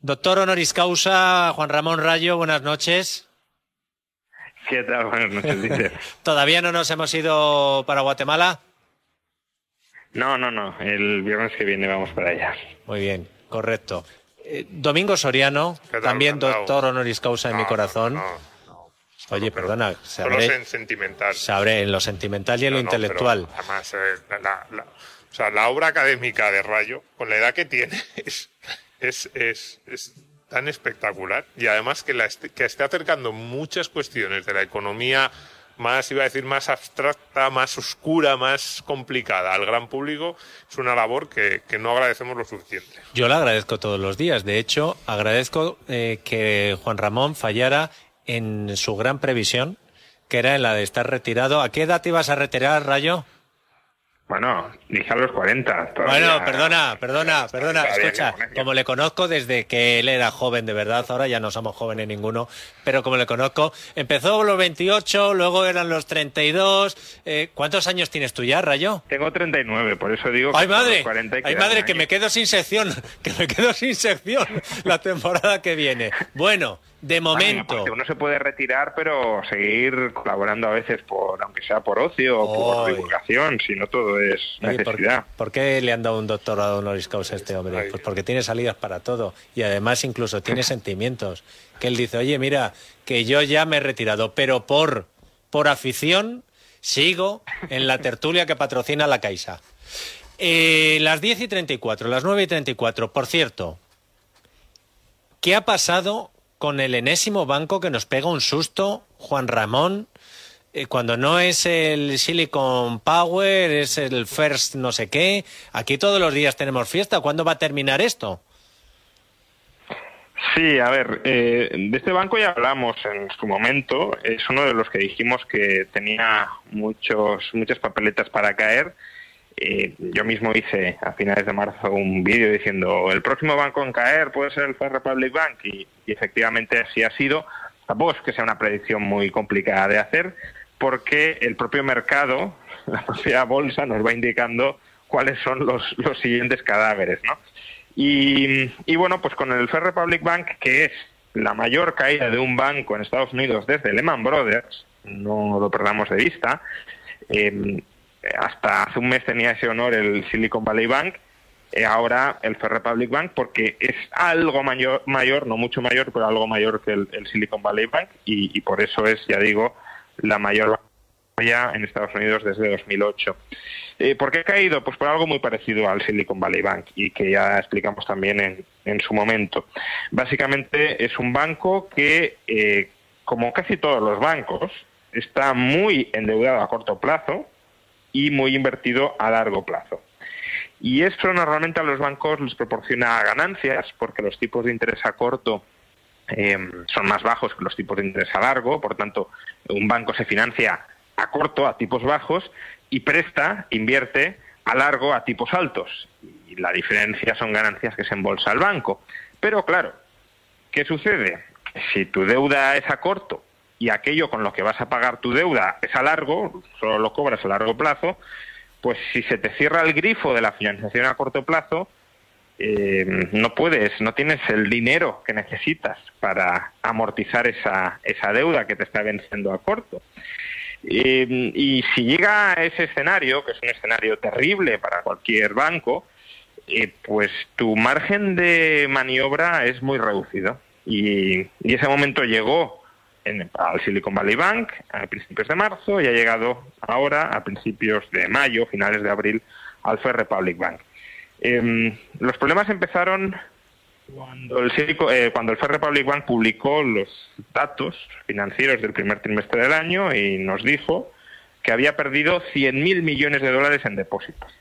Doctor honoris causa, Juan Ramón Rayo, buenas noches. ¿Qué tal? Buenas noches, dice. ¿Todavía no nos hemos ido para Guatemala? No, no, no. El viernes que viene vamos para allá. Muy bien, correcto. Eh, Domingo Soriano, ¿Qué tal, también doctor honoris causa en mi corazón. no, no. Oye, Pero- perdona, Solo sabré, en sentimental. sabré en lo sentimental y en lo intelectual. además, eh, la, la- la- o sea, la obra académica de Rayo, con la edad que tiene, es, es, es, es tan espectacular. Y además que, la que esté acercando muchas cuestiones de la economía más, iba a decir, más abstracta, más oscura, más complicada al gran público, es una labor que, que no agradecemos lo suficiente. Yo le agradezco todos los días. De hecho, agradezco eh, que Juan Ramón fallara en su gran previsión, que era en la de estar retirado. ¿A qué edad te ibas a retirar, Rayo? Bueno, dije a los 40. todavía- Bueno, perdona, perdona, perdona. Escucha, como le conozco desde que él era joven de verdad, ahora ya no somos jóvenes ninguno, pero como le conozco, empezó los 28, luego eran los 32. Eh, ¿Cuántos años tienes tú ya, Rayo? Tengo 39, por eso digo que ¡Ay, madre! 40 ¡Ay, madre, que me quedo sin sección! ¡Que me quedo sin sección la temporada que viene! Bueno, de Bueno, momento... aparte, uno se puede retirar, pero seguir colaborando a veces, por aunque sea por ocio o por divulgación, si no todo es Oye, ¿por, necesidad. por qué le han dado un doctorado honoris causa a este hombre? Pues porque tiene salidas para todo y además incluso tiene sentimientos. Que él dice, oye, mira, que yo ya me he retirado, pero por, por afición sigo en la tertulia que patrocina la Caixa. Eh, las 10 y 34, las 9 y 34, por cierto, ¿qué ha pasado con el enésimo banco que nos pega un susto, Juan Ramón? eh, cuando no es el Silicon Power, es el First no sé qué. Aquí todos los días tenemos fiesta. ¿Cuándo va a terminar esto? Sí, a ver, eh, de este banco ya hablamos en su momento. Es uno de los que dijimos que tenía muchos, muchas papeletas para caer. Eh, yo mismo hice a finales de marzo un vídeo diciendo el próximo banco en caer puede ser el First Republic Bank y, efectivamente así ha sido. Tampoco es que sea una predicción muy complicada de hacer porque el propio mercado, la propia bolsa nos va indicando cuáles son los, los siguientes cadáveres, ¿no? Y, y bueno, pues con el First Republic Bank, que es la mayor caída de un banco en Estados Unidos desde Lehman Brothers, no lo perdamos de vista, eh, hasta hace un mes tenía ese honor el Silicon Valley Bank, eh, ahora el First Republic Bank, porque es algo mayor, no mucho mayor, pero algo mayor que el, Silicon Valley Bank, y, y por eso es, ya digo, la mayor ya en Estados Unidos desde 2008. Eh, ¿Por qué ha caído? Pues por algo muy parecido al Silicon Valley Bank y que ya explicamos también en, en su momento. Básicamente es un banco que, eh, como casi todos los bancos, está muy endeudado a corto plazo y muy invertido a largo plazo. Y esto normalmente a los bancos les proporciona ganancias porque los tipos de interés a corto eh, son más bajos que los tipos de interés a largo, por tanto, un banco se financia a corto, a tipos bajos, y presta, invierte a largo, a tipos altos. Y la diferencia son ganancias que se embolsa el banco. Pero claro, ¿qué sucede? Si tu deuda es a corto y aquello con lo que vas a pagar tu deuda es a largo, solo lo cobras a largo plazo, pues si se te cierra el grifo de la financiación a corto plazo, eh, no puedes, no tienes el dinero que necesitas para amortizar esa, esa deuda que te está venciendo a corto. Eh, y si llega a ese escenario, que es un escenario terrible para cualquier banco, eh, pues tu margen de maniobra es muy reducido. Y, y ese momento llegó en, al Silicon Valley Bank a principios de marzo y ha llegado ahora a principios de mayo, finales de abril, al First Republic Bank. Eh, los problemas empezaron cuando el, eh, cuando el First Republic Bank publicó los datos financieros del primer trimestre del año y nos dijo que había perdido 100.000 millones de dólares en depósitos.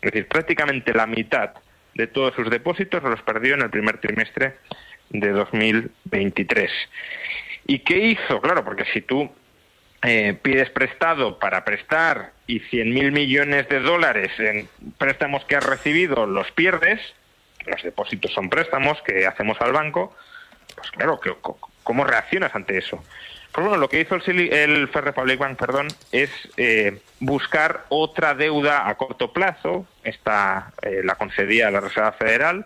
Es decir, prácticamente la mitad de todos sus depósitos los perdió en el primer trimestre de 2023. ¿Y qué hizo? Claro, porque si tú eh, pides prestado para prestar y 100.000 millones de dólares en préstamos que has recibido los pierdes, los depósitos son préstamos que hacemos al banco, pues claro, ¿cómo reaccionas ante eso? Pues bueno, lo que hizo el, el Republic Bank, perdón, es eh, buscar otra deuda a corto plazo, esta eh, la concedía la Reserva Federal,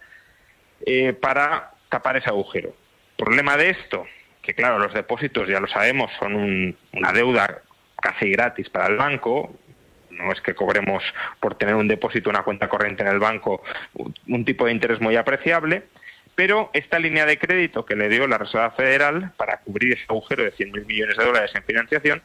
eh, para tapar ese agujero. Problema de esto, que claro, los depósitos, ya lo sabemos, son una deuda casi gratis para el banco, no es que cobremos por tener un depósito, una cuenta corriente en el banco, un tipo de interés muy apreciable, pero esta línea de crédito que le dio la Reserva Federal para cubrir ese agujero de 100.000 millones de dólares en financiación,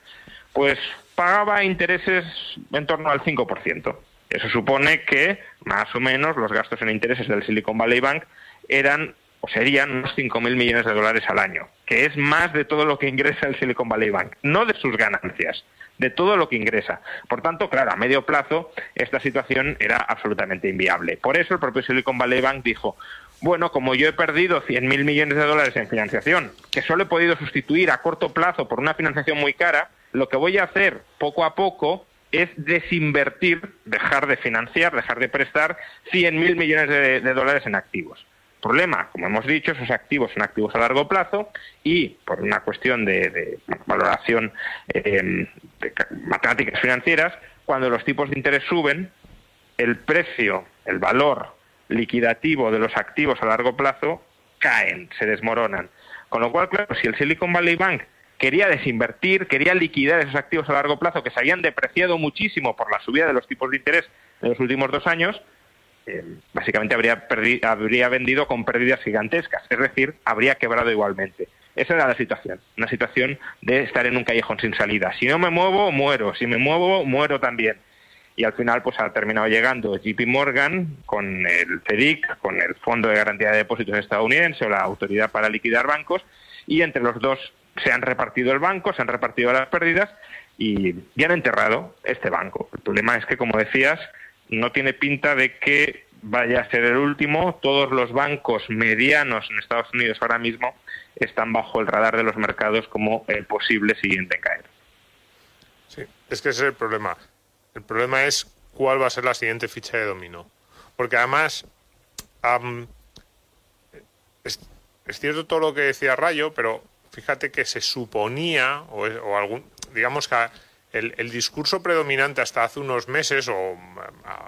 pues pagaba intereses en torno al 5%. Eso supone que, más o menos, los gastos en intereses del Silicon Valley Bank eran o serían unos 5.000 millones de dólares al año, que es más de todo lo que ingresa el Silicon Valley Bank, no de sus ganancias, de todo lo que ingresa. Por tanto, claro, a medio plazo esta situación era absolutamente inviable. Por eso el propio Silicon Valley Bank dijo, bueno, como yo he perdido 100.000 millones de dólares en financiación, que solo he podido sustituir a corto plazo por una financiación muy cara, lo que voy a hacer poco a poco es desinvertir, dejar de financiar, dejar de prestar 100.000 millones de, dólares en activos. Problema, como hemos dicho, esos activos son activos a largo plazo y por una cuestión de, valoración eh, de matemáticas financieras, cuando los tipos de interés suben, el precio, el valor liquidativo de los activos a largo plazo caen, se desmoronan. Con lo cual, claro, si el Silicon Valley Bank quería desinvertir, quería liquidar esos activos a largo plazo que se habían depreciado muchísimo por la subida de los tipos de interés en los últimos dos años, eh, básicamente habría, habría vendido con pérdidas gigantescas, es decir, habría quebrado igualmente. Esa era la situación, una situación de estar en un callejón sin salida. Si no me muevo, muero. Si me muevo, muero también y al final pues ha terminado llegando JP Morgan con el FEDIC, con el Fondo de Garantía de Depósitos estadounidense o la Autoridad para Liquidar Bancos y entre los dos se han repartido el banco, se han repartido las pérdidas y, ya han enterrado este banco. El problema es que, como decías, no tiene pinta de que vaya a ser el último. Todos los bancos medianos en Estados Unidos ahora mismo están bajo el radar de los mercados como el posible siguiente en caer. Sí, es que ese es el problema. El problema es cuál va a ser la siguiente ficha de dominó. Porque además, es, cierto todo lo que decía Rayo, pero fíjate que se suponía, o, algún, digamos que el, discurso predominante hasta hace unos meses, o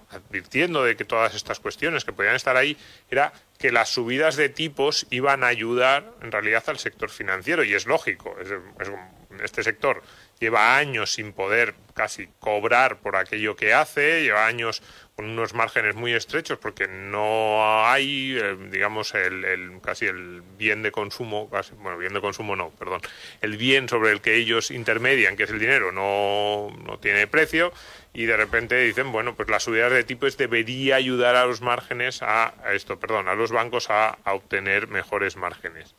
advirtiendo de que todas estas cuestiones que podían estar ahí, era que las subidas de tipos iban a ayudar en realidad al sector financiero, y es lógico. este sector lleva años sin poder casi cobrar por aquello que hace, lleva años con unos márgenes muy estrechos porque no hay, eh, digamos, el, casi el bien de consumo, bueno, bien de consumo no, perdón, el bien sobre el que ellos intermedian, que es el dinero, no, no tiene precio y de repente dicen, bueno, pues la subida de tipos debería ayudar a los márgenes a, esto, perdón, a los bancos a obtener mejores márgenes.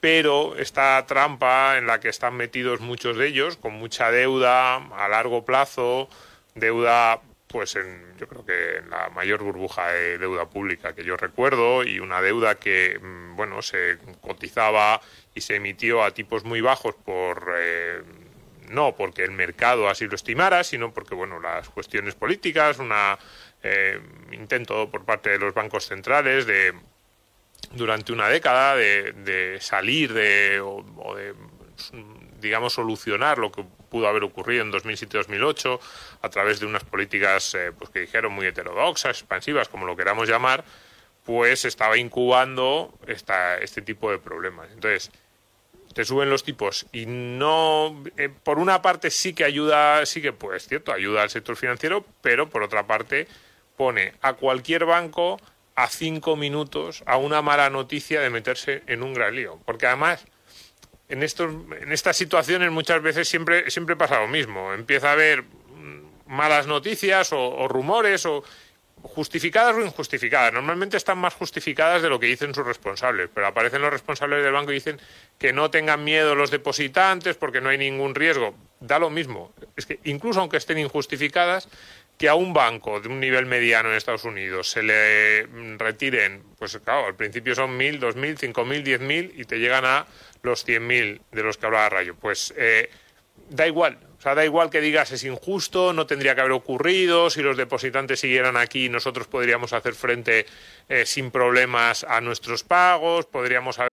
Pero esta trampa en la que están metidos muchos de ellos, con mucha deuda a largo plazo, deuda pues en, yo creo que en la mayor burbuja de deuda pública que yo recuerdo y una deuda que mm, bueno se cotizaba y se emitió a tipos muy bajos por eh, no porque el mercado así lo estimara sino porque bueno las cuestiones políticas una eh, intento por parte de los bancos centrales de durante una década de, salir de, o, de, digamos, solucionar lo que pudo haber ocurrido en 2007-2008 a través de unas políticas eh, pues que dijeron muy heterodoxas, expansivas, como lo queramos llamar, pues estaba incubando esta, este tipo de problemas. Entonces, te suben los tipos y no, eh, por una parte sí que ayuda, sí que pues cierto, ayuda al sector financiero, pero por otra parte pone a cualquier banco a cinco minutos a una mala noticia de meterse en un gran lío. Porque además, en, estos, en estas situaciones muchas veces siempre, siempre pasa lo mismo. Empieza a haber malas noticias o, rumores o justificadas o injustificadas. Normalmente están más justificadas de lo que dicen sus responsables, pero aparecen los responsables del banco y dicen que no tengan miedo los depositantes porque no hay ningún riesgo. Da lo mismo. Es que incluso aunque estén injustificadas, que a un banco de un nivel mediano en Estados Unidos se le retiren, pues claro, al principio son mil, dos mil, cinco mil, diez mil y te llegan a los cien mil de los que hablaba Rayo. Pues eh, da igual, o sea, da igual que digas es injusto, no tendría que haber ocurrido, si los depositantes siguieran aquí nosotros podríamos hacer frente eh, sin problemas a nuestros pagos, podríamos haber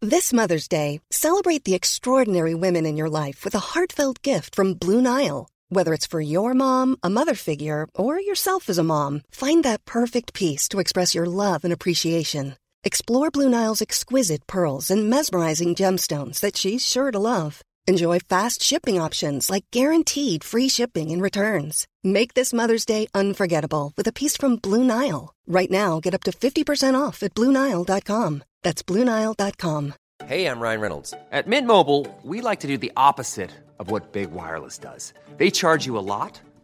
This Mother's Day, celebrate the extraordinary women in your life with a heartfelt gift from Blue Nile. Whether it's for your mom, a mother figure, or yourself as a mom, find that perfect piece to express your love and appreciation. Explore Blue Nile's exquisite pearls and mesmerizing gemstones that she's sure to love. Enjoy fast shipping options like guaranteed free shipping and returns. Make this Mother's Day unforgettable with a piece from Blue Nile. Right now, get up to 50% off at BlueNile.com. That's BlueNile.com. Hey, I'm Ryan Reynolds. At Mint Mobile, we like to do the opposite of what Big Wireless does. They charge you a lot,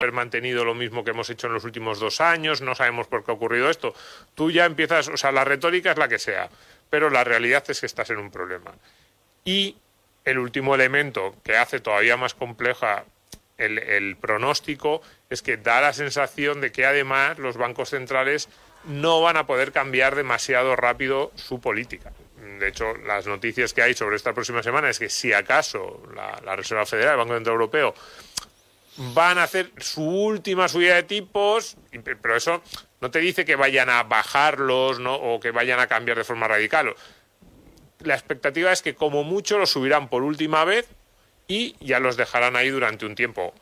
Haber mantenido lo mismo que hemos hecho en los últimos dos años, no sabemos por qué ha ocurrido esto. Tú ya empiezas, o sea, la retórica es la que sea, pero la realidad es que estás en un problema. Y el último elemento que hace todavía más compleja el, pronóstico es que da la sensación de que además los bancos centrales no van a poder cambiar demasiado rápido su política. De hecho, las noticias que hay sobre esta próxima semana es que si acaso la, la Reserva Federal, el Banco Central Europeo, van a hacer su última subida de tipos, pero eso no te dice que vayan a bajarlos o que vayan a cambiar de forma radical. La expectativa es que como mucho los subirán por última vez y ya los dejarán ahí durante un tiempo.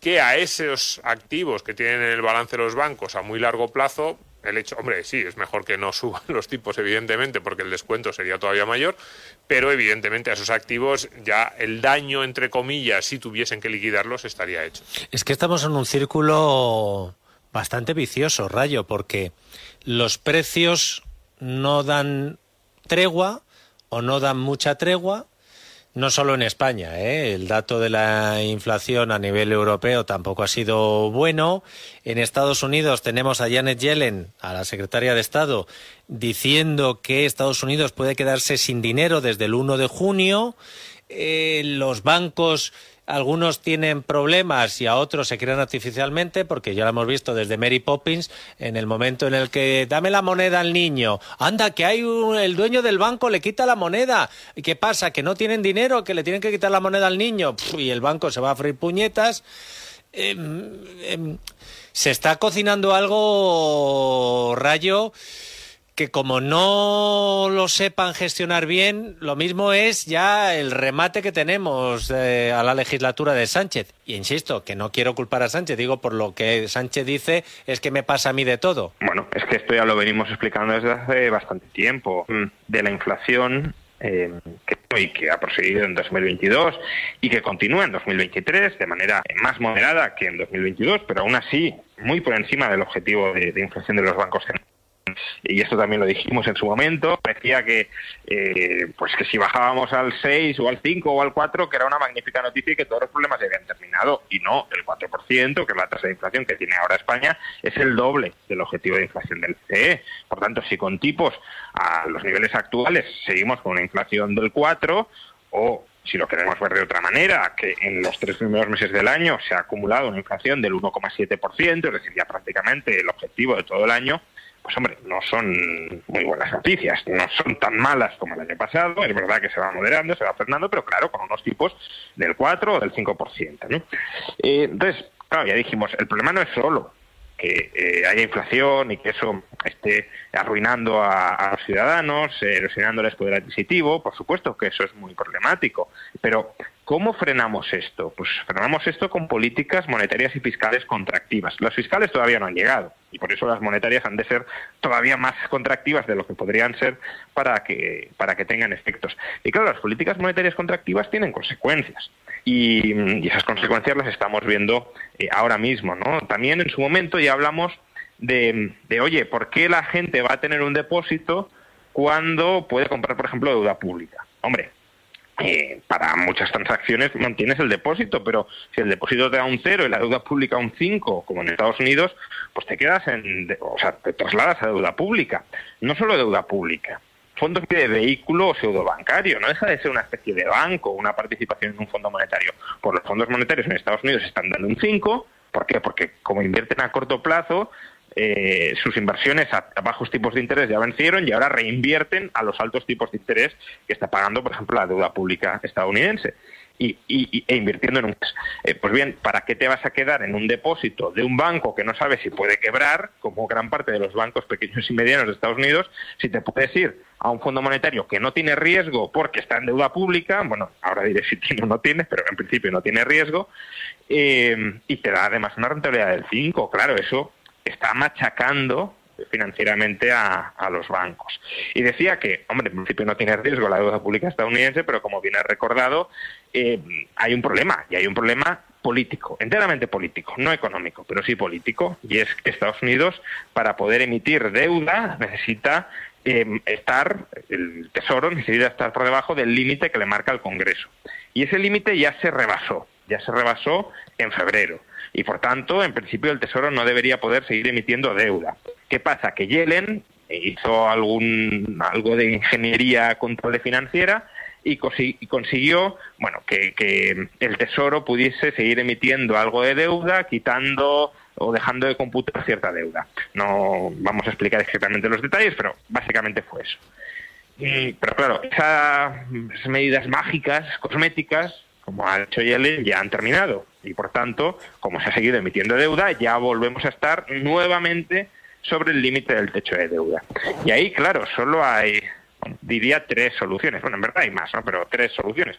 Que a esos activos que tienen en el balance los bancos a muy largo plazo, el hecho, hombre, sí, es mejor que no suban los tipos, evidentemente, porque el descuento sería todavía mayor, pero evidentemente a esos activos ya el daño, entre comillas, si tuviesen que liquidarlos, estaría hecho. Es que estamos en un círculo bastante vicioso, Rayo, porque los precios no dan tregua o no dan mucha tregua, no solo en España. ¿eh? El dato de la inflación a nivel europeo tampoco ha sido bueno. En Estados Unidos tenemos a Janet Yellen, a la secretaria de Estado, diciendo que Estados Unidos puede quedarse sin dinero desde el 1 de junio. Eh, los bancos algunos tienen problemas y a otros se crean artificialmente, porque ya lo hemos visto desde Mary Poppins, en el momento en el que dame la moneda al niño, anda, que hay un, el dueño del banco le quita la moneda, ¿y qué pasa? Que no tienen dinero, que le tienen que quitar la moneda al niño, y el banco se va a freír puñetas. Em, em, se está cocinando algo, Rayo, que como no lo sepan gestionar bien, lo mismo es ya el remate que tenemos eh, a la legislatura de Sánchez. Y insisto, que no quiero culpar a Sánchez, digo por lo que Sánchez dice es que me pasa a mí de todo. Bueno, es que esto ya lo venimos explicando desde hace bastante tiempo. Mm, De la inflación eh, que, y que ha proseguido en 2022 y que continúa en 2023 de manera más moderada que en 2022, pero aún así muy por encima del objetivo de, de inflación de los bancos centrales y esto también lo dijimos en su momento, parecía que eh, pues que si bajábamos al 6 o al 5 o al 4, que era una magnífica noticia y que todos los problemas habían terminado. Y no, el 4%, que es la tasa de inflación que tiene ahora España, es el doble del objetivo de inflación del CE. Por tanto, si con tipos a los niveles actuales seguimos con una inflación del 4 o si lo queremos ver de otra manera, que en los tres primeros meses del año se ha acumulado una inflación del 1,7%, es decir, ya prácticamente el objetivo de todo el año, pues hombre, no son muy buenas noticias, no son tan malas como el año pasado, es verdad que se va moderando, se va frenando, pero claro, con unos tipos del 4 o del 5%. ¿no? Eh, entonces, claro, ya dijimos, el problema no es solo que eh, haya inflación y que eso esté arruinando a, los ciudadanos, eh, erosionando el poder adquisitivo, por supuesto que eso es muy problemático, pero ¿Cómo frenamos esto? Pues frenamos esto con políticas monetarias y fiscales contractivas. Las fiscales todavía no han llegado y por eso las monetarias han de ser todavía más contractivas de lo que podrían ser para que, para que tengan efectos. Y claro, las políticas monetarias contractivas tienen consecuencias y, esas consecuencias las estamos viendo eh, ahora mismo. También en su momento ya hablamos de, de, oye, ¿por qué la gente va a tener un depósito cuando puede comprar, por ejemplo, deuda pública? Hombre, eh, para muchas transacciones mantienes el depósito, pero si el depósito te da un cero y la deuda pública un 5, como en Estados Unidos, pues te quedas en, o sea, te trasladas a deuda pública. No solo deuda pública, fondos de vehículo o pseudo bancario, no deja de ser una especie de banco, una participación en un fondo monetario. Por los fondos monetarios en Estados Unidos están dando un 5, ¿por qué? Porque como invierten a corto plazo, eh, sus inversiones a, bajos tipos de interés ya vencieron y ahora reinvierten a los altos tipos de interés que está pagando, por ejemplo, la deuda pública estadounidense. Y, e invirtiendo en un... Eh, pues bien, ¿para qué te vas a quedar en un depósito de un banco que no sabes si puede quebrar, como gran parte de los bancos pequeños y medianos de Estados Unidos, si te puedes ir a un fondo monetario que no tiene riesgo porque está en deuda pública, bueno, ahora diré si tiene o no tiene, pero en principio no tiene riesgo, eh, y te da además una rentabilidad del 5, claro, eso está machacando financieramente a, los bancos. Y decía que, hombre, en principio no tiene riesgo la deuda pública estadounidense, pero como bien ha recordado, eh, hay un problema, y hay un problema político, enteramente político, no económico, pero sí político, y es que Estados Unidos, para poder emitir deuda, necesita eh, estar, el Tesoro necesita estar por debajo del límite que le marca el Congreso. Y ese límite ya se rebasó, ya se rebasó en febrero y por tanto, en principio, el Tesoro no debería poder seguir emitiendo deuda. ¿Qué pasa? Que Yellen hizo algún, algo de ingeniería control financiera y, consiguió bueno, que, el Tesoro pudiese seguir emitiendo algo de deuda, quitando o dejando de computar cierta deuda. No vamos a explicar exactamente los detalles, pero básicamente fue eso. pero claro, esas medidas mágicas, cosméticas, como ha hecho Yellen, ya han terminado. Y por tanto, como se ha seguido emitiendo deuda, ya volvemos a estar nuevamente sobre el límite del techo de deuda. Y ahí, claro, solo hay, diría, tres soluciones. Bueno, en verdad hay más, ¿no? Pero tres soluciones.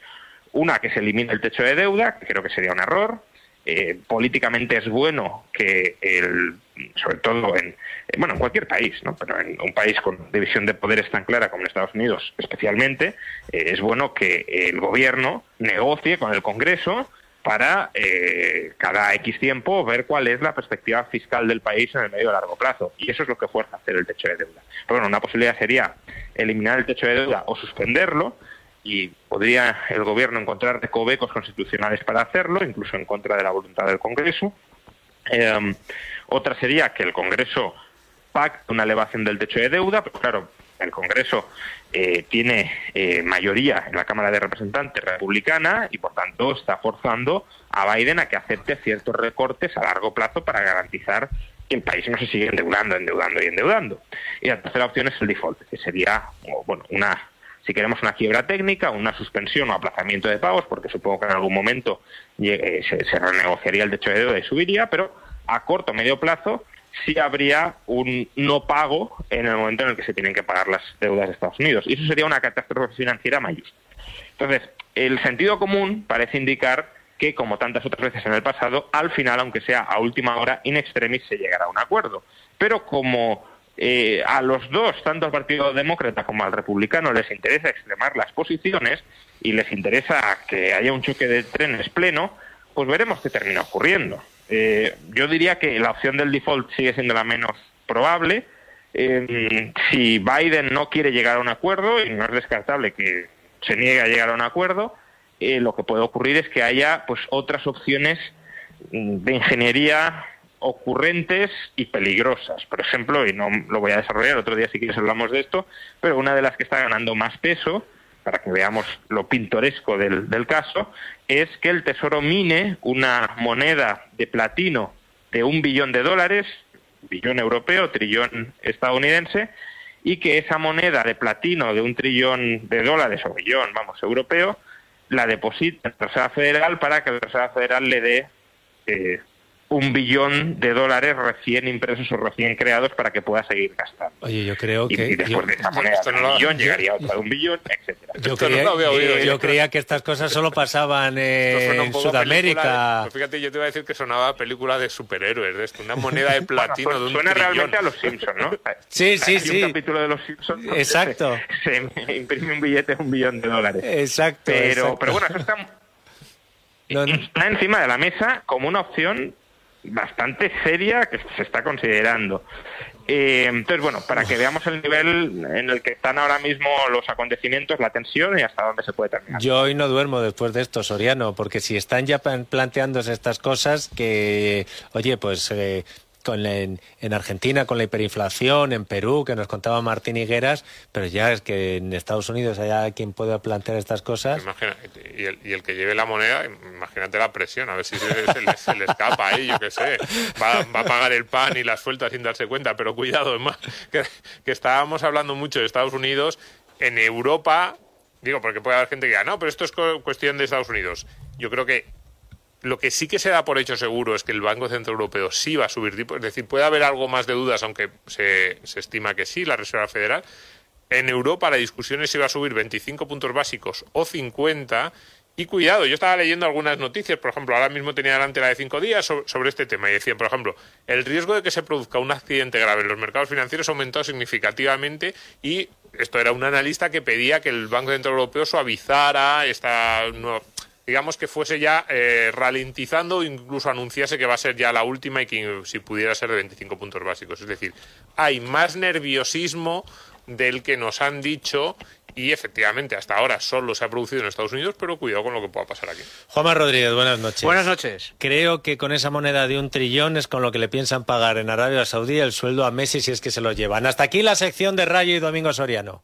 Una, que se elimine el techo de deuda, que creo que sería un error. Eh, políticamente es bueno que el, sobre todo en, bueno, en cualquier país, ¿no? pero en un país con división de poderes tan clara como en Estados Unidos especialmente, eh, es bueno que el gobierno negocie con el Congreso para eh, cada X tiempo ver cuál es la perspectiva fiscal del país en el medio y largo plazo. Y eso es lo que fuerza hacer el techo de deuda. Pero bueno, una posibilidad sería eliminar el techo de deuda o suspenderlo, y podría el gobierno encontrar recovecos constitucionales para hacerlo, incluso en contra de la voluntad del Congreso. Eh, otra sería que el Congreso pacte una elevación del techo de deuda, pero claro, el Congreso eh, tiene eh, mayoría en la Cámara de Representantes republicana y por tanto está forzando a Biden a que acepte ciertos recortes a largo plazo para garantizar que el país no se siga endeudando, endeudando y endeudando. Y la tercera opción es el default, que sería bueno, una si queremos una quiebra técnica, una suspensión o aplazamiento de pagos, porque supongo que en algún momento eh, se, renegociaría el techo de deuda y subiría, pero a corto o medio plazo sí habría un no pago en el momento en el que se tienen que pagar las deudas de Estados Unidos. Y eso sería una catástrofe financiera mayúscula. Entonces, el sentido común parece indicar que, como tantas otras veces en el pasado, al final, aunque sea a última hora, in extremis se llegará a un acuerdo. Pero como eh, a los dos, tanto al Partido Demócrata como al Republicano, les interesa extremar las posiciones y les interesa que haya un choque de trenes pleno, pues veremos qué termina ocurriendo. Eh, yo diría que la opción del default sigue siendo la menos probable. Eh, si Biden no quiere llegar a un acuerdo, y no es descartable que se niegue a llegar a un acuerdo, eh, lo que puede ocurrir es que haya pues otras opciones de ingeniería ocurrentes y peligrosas. Por ejemplo, y no lo voy a desarrollar, otro día si quieres hablamos de esto, pero una de las que está ganando más peso para que veamos lo pintoresco del, caso, es que el Tesoro mine una moneda de platino de un billón de dólares, billón europeo, trillón estadounidense, y que esa moneda de platino de un trillón de dólares o billón, vamos, europeo, la deposita en la Reserva Federal para que la Reserva Federal le dé eh, un billón de dólares recién impresos o recién creados para que pueda seguir gastando. Oye, yo creo Y, que... y después yo- de esa moneda esto de no un lo- billón yo- llegaría otra de un billón, etcétera. Yo Esto no creía, lo había oído eh, yo. yo creía que estas cosas solo pasaban eh, en Sudamérica. de- pues fíjate, yo te iba a decir que sonaba película de superhéroes de esto, una moneda de platino Bueno, de un suena trillón. realmente a los Simpsons, ¿no? Sí, sí, Hay sí. un capítulo de los Simpsons Exacto. Se, se imprime un billete de un billón de dólares. Exacto. Pero, exacto. pero bueno, eso está, No, no. está encima de la mesa como una opción bastante seria que se está considerando. Eh, entonces, bueno, para que veamos el nivel en el que están ahora mismo los acontecimientos, la tensión y hasta dónde se puede terminar. Yo hoy no duermo después de esto, Soriano, porque si están ya plan- planteándose estas cosas, que, oye, pues eh, con la- en, en Argentina con la hiperinflación, en Perú, que nos contaba Martín Higueras, pero ya es que en Estados Unidos haya quien pueda plantear estas cosas. Y, el, y el que lleve la moneda, imagínate la presión, a ver si se, le, escapa ahí, yo qué sé. Va, va a pagar el pan y las sueltas sin darse cuenta, pero cuidado, más, que, estábamos hablando mucho de Estados Unidos, en Europa, digo, porque puede haber gente que diga, no, pero esto es cu- cuestión de Estados Unidos. Yo creo que lo que sí que se da por hecho seguro es que el Banco Central Europeo sí va a subir tipos, es decir, puede haber algo más de dudas, aunque se, se estima que sí, la Reserva Federal. En Europa la discusión es si va a subir 25 puntos básicos o 50. Y cuidado, yo estaba leyendo algunas noticias, por ejemplo, ahora mismo tenía delante la de cinco días sobre, este tema y decían, por ejemplo, el riesgo de que se produzca un accidente grave en los mercados financieros ha aumentado significativamente y esto era un analista que pedía que el Banco Central Europeo suavizara esta nueva, digamos que fuese ya eh, ralentizando o incluso anunciase que va a ser ya la última y que si pudiera ser de 25 puntos básicos. Es decir, hay más nerviosismo del que nos han dicho y efectivamente hasta ahora solo se ha producido en Estados Unidos, pero cuidado con lo que pueda pasar aquí. Juanma Rodríguez, buenas noches. Buenas noches. Creo que con esa moneda de un trillón es con lo que le piensan pagar en Arabia Saudí el sueldo a Messi si es que se lo llevan. Hasta aquí la sección de Rayo y Domingo Soriano.